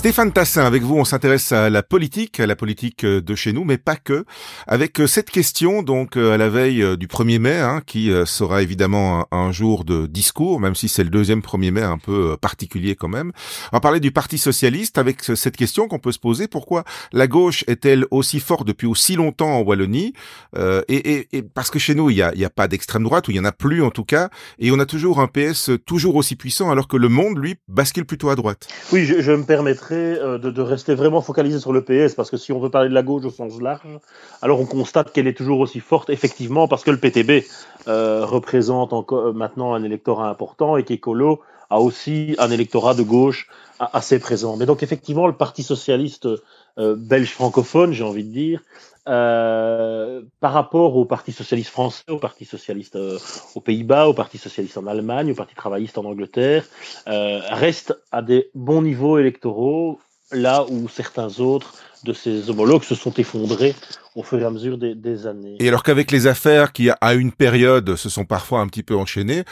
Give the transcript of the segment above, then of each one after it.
Stéphane Tassin, avec vous, on s'intéresse à la politique, à la politique euh, de chez nous, mais pas que. Avec euh, cette question, donc euh, à la veille du 1er mai, hein, qui sera évidemment un, jour de discours, même si c'est le deuxième 1er mai un peu particulier quand même. On va parler du Parti socialiste avec cette question qu'on peut se poser pourquoi la gauche est-elle aussi forte depuis aussi longtemps en Wallonie et, et, parce que chez nous il y a, pas d'extrême droite ou il y en a plus en tout cas, et on a toujours un PS toujours aussi puissant alors que le monde lui bascule plutôt à droite. Oui, je, je me permettrai euh, de, rester vraiment focalisé sur le PS, parce que si on veut parler de la gauche au sens large, alors on constate qu'elle est toujours aussi forte, effectivement, parce que le PTB euh, représente encore euh, maintenant un électorat important et qu'Ecolo a aussi un électorat de gauche assez présent. Mais donc effectivement, le Parti socialiste belge francophone, j'ai envie de dire, euh, par rapport au Parti socialiste français, au Parti socialiste euh, aux Pays-Bas, au Parti socialiste en Allemagne, au Parti travailliste en Angleterre, euh, reste à des bons niveaux électoraux, là où certains autres de ses homologues se sont effondrés au fur et à mesure des, des années. Et alors qu'avec les affaires qui, à une période, se sont parfois un petit peu enchaînées,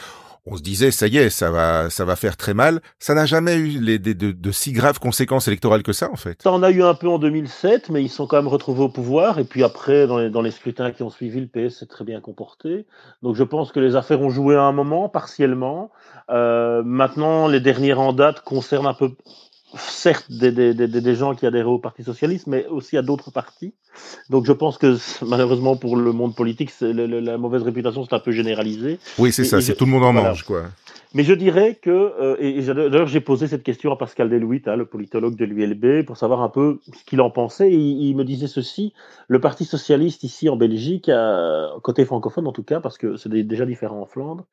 on se disait ça y est, ça va, ça va faire très mal. Ça n'a jamais eu les, de, si graves conséquences électorales que ça, en fait. Ça en a eu un peu en 2007, mais ils sont quand même retrouvés au pouvoir. Et puis après, dans les, dans les scrutins qui ont suivi, le PS s'est très bien comporté. Donc je pense que les affaires ont joué à un moment, partiellement. Euh, maintenant, les dernières en date concernent un peu certes des, des, des, des, gens qui adhèrent au Parti socialiste, mais aussi à d'autres partis. Donc je pense que malheureusement pour le monde politique, la mauvaise réputation c'est un peu généralisé. Oui, c'est ça, c'est tout le monde en mange, quoi. Mais je dirais que, euh, et, d'ailleurs j'ai posé cette question à Pascal Delouit, hein, le politologue de l'ULB, pour savoir un peu ce qu'il en pensait. il, me disait ceci, le Parti socialiste ici en Belgique, côté francophone en tout cas, parce que c'est déjà différent en Flandre,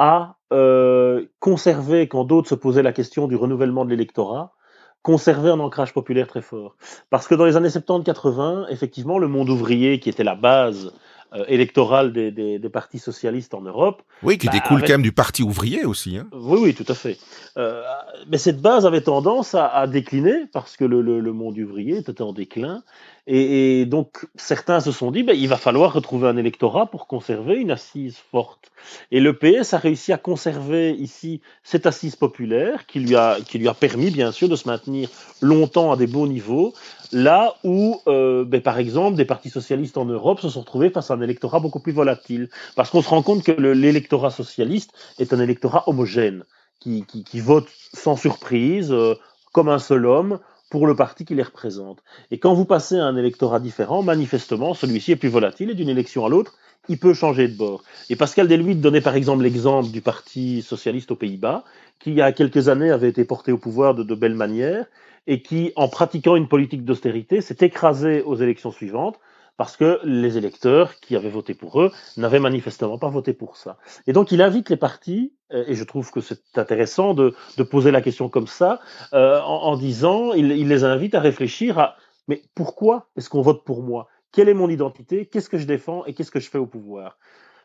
a euh, conservé, quand d'autres se posaient la question du renouvellement de l'électorat, conservé un ancrage populaire très fort. Parce que dans les années 70-80, effectivement, le monde ouvrier, qui était la base euh, électorale des, des, des, partis socialistes en Europe. Oui, qui bah, découle quand même du parti ouvrier aussi. Hein. Oui, oui, tout à fait. Euh, mais cette base avait tendance à, à décliner parce que le, le, le, monde ouvrier était en déclin. Et, et donc certains se sont dit, ben, il va falloir retrouver un électorat pour conserver une assise forte. Et le PS a réussi à conserver ici cette assise populaire qui lui a, qui lui a permis, bien sûr, de se maintenir longtemps à des beaux niveaux, là où, euh, ben, par exemple, des partis socialistes en Europe se sont retrouvés face à un électorat beaucoup plus volatile. Parce qu'on se rend compte que l'électorat socialiste est un électorat homogène, qui, qui, qui vote sans surprise, euh, comme un seul homme, pour le parti qui les représente. Et quand vous passez à un électorat différent, manifestement, celui-ci est plus volatile et d'une élection à l'autre, il peut changer de bord. Et Pascal Deluit donnait par exemple l'exemple du Parti socialiste aux Pays-Bas, qui il y a quelques années avait été porté au pouvoir de, de belle manière et qui, en pratiquant une politique d'austérité, s'est écrasé aux élections suivantes parce que les électeurs qui avaient voté pour eux n'avaient manifestement pas voté pour ça. Et donc il invite les partis, euh, et je trouve que c'est intéressant de, poser la question comme ça, euh, en, en, disant, il, il les invite à réfléchir à, mais pourquoi est-ce qu'on vote pour moi? Quelle est mon identité? Qu'est-ce que je défends? Et qu'est-ce que je fais au pouvoir?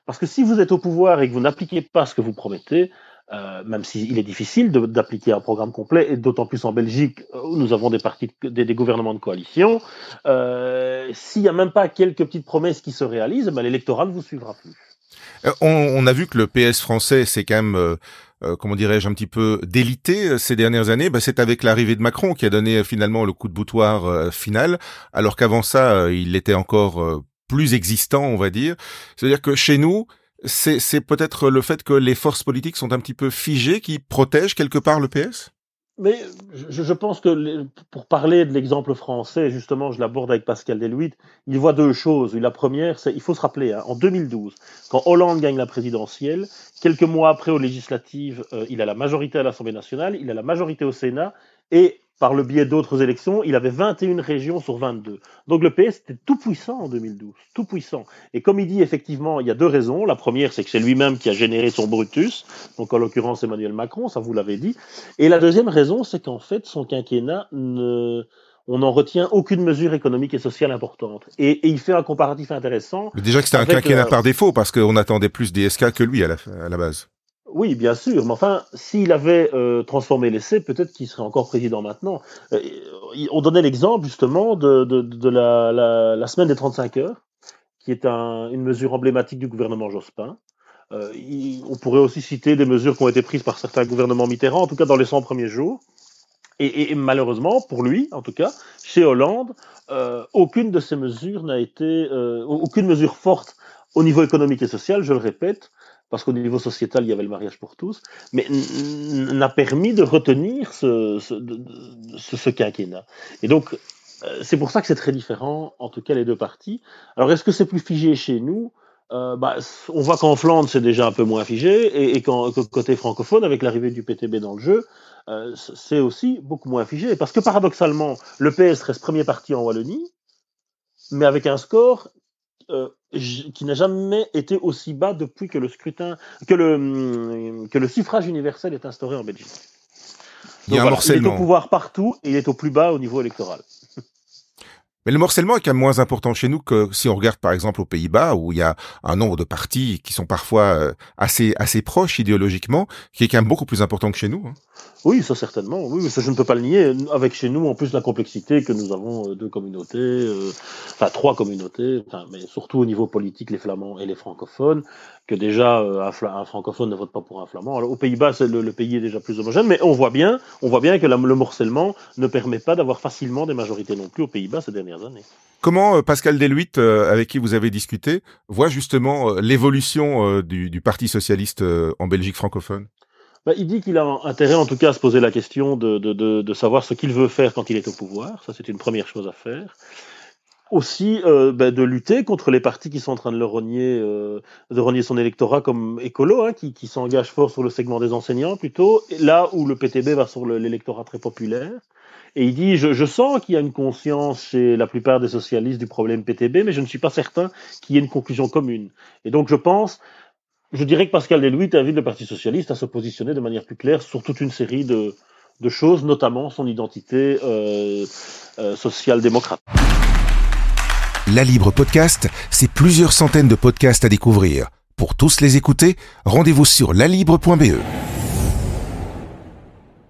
Parce que si vous êtes au pouvoir et que vous n'appliquez pas ce que vous promettez, euh, même s'il est difficile d'appliquer un programme complet, et d'autant plus en Belgique où nous avons des, partis, des, gouvernements de coalition, euh, s'il n'y a même pas quelques petites promesses qui se réalisent, ben, l'électorat ne vous suivra plus. Euh, on, a vu que le PS français, c'est quand même, euh, euh, comment dirais-je, un petit peu délité ces dernières années. Ben, c'est avec l'arrivée de Macron qui a donné finalement le coup de boutoir final, alors qu'avant ça, il était encore plus existant, on va dire. C'est-à-dire que chez nous, c'est peut-être le fait que les forces politiques sont un petit peu figées qui protègent quelque part le PS mais je, pense que pour parler de l'exemple français, justement, je l'aborde avec Pascal Deluit, il voit deux choses. La première, c'est il faut se rappeler, hein, en 2012, quand Hollande gagne la présidentielle, quelques mois après aux législatives, euh, il a la majorité à l'Assemblée nationale, il a la majorité au Sénat, et par le biais d'autres élections, il avait 21 régions sur 22. Donc le PS était tout puissant en 2012, tout puissant. Et comme il dit effectivement, il y a deux raisons. La première, c'est que c'est lui-même qui a généré son Brutus, donc en l'occurrence Emmanuel Macron, ça vous l'avez dit. Et la deuxième raison, c'est qu'en fait, son quinquennat ne on n'en retient aucune mesure économique et sociale importante. Et, et il fait un comparatif intéressant. Mais déjà que c'était un quinquennat euh, par défaut, parce qu'on attendait plus DSK que lui à la, à la base. Oui, bien sûr, mais enfin, s'il avait euh, transformé l'essai, peut-être qu'il serait encore président maintenant. Euh, on donnait l'exemple justement de, la, semaine des 35 heures, qui est une mesure emblématique du gouvernement Jospin. Euh, on pourrait aussi citer des mesures qui ont été prises par certains gouvernements Mitterrand, en tout cas dans les 100 premiers jours. Et, malheureusement, pour lui, en tout cas, chez Hollande, euh, aucune de ces mesures n'a été, aucune mesure forte au niveau économique et social, je le répète, parce qu'au niveau sociétal, il y avait le mariage pour tous, mais n'a permis de retenir ce, ce, quinquennat. Et donc, c'est pour ça que c'est très différent, en tout cas, les deux parties. Alors, est-ce que c'est plus figé chez nous? Euh, bah, on voit qu'en Flandre, c'est déjà un peu moins figé, et, qu'en côté francophone, avec l'arrivée du PTB dans le jeu, euh, c'est aussi beaucoup moins figé. Parce que paradoxalement, le PS reste premier parti en Wallonie, mais avec un score euh, qui n'a jamais été aussi bas depuis que le scrutin, que le, hum, que le suffrage universel est instauré en Belgique. il, y a un morcellement. il est au pouvoir partout et il est au plus bas au niveau électoral. Mais le morcellement est quand même moins important chez nous que si on regarde par exemple aux Pays-Bas où il y a un nombre de partis qui sont parfois euh, assez assez proches idéologiquement, qui est quand même beaucoup plus important que chez nous. Hein. Oui, ça certainement. Oui, ça je ne peux pas le nier. Avec chez nous, en plus la complexité que nous avons euh, deux communautés, euh, enfin trois communautés, mais surtout au niveau politique, les flamands et les francophones, que déjà euh, un, francophone ne vote pas pour un flamand. Alors, aux Pays-Bas, le, le, pays est déjà plus homogène, mais on voit bien, on voit bien que le morcellement ne permet pas d'avoir facilement des majorités non plus aux Pays-Bas ces dernières années. Comment Pascal Deluit, avec qui vous avez discuté, voit justement l'évolution du, du, Parti socialiste en Belgique francophone? Bah, il dit qu'il a intérêt en tout cas à se poser la question de, de, de, de savoir ce qu'il veut faire quand il est au pouvoir. Ça, c'est une première chose à faire. Aussi euh, bah, de lutter contre les partis qui sont en train de le renier, euh, de renier son électorat comme écolo, hein, qui, qui s'engage fort sur le segment des enseignants plutôt, là où le PTB va sur l'électorat très populaire. Et il dit, je, sens qu'il y a une conscience chez la plupart des socialistes du problème PTB, mais je ne suis pas certain qu'il y ait une conclusion commune. Et donc je pense je dirais que Pascal Delouit invite le Parti socialiste à se positionner de manière plus claire sur toute une série de, de choses, notamment son identité euh, euh, social-démocrate. La Libre Podcast, c'est plusieurs centaines de podcasts à découvrir. Pour tous les écouter, rendez-vous sur lalibre.be.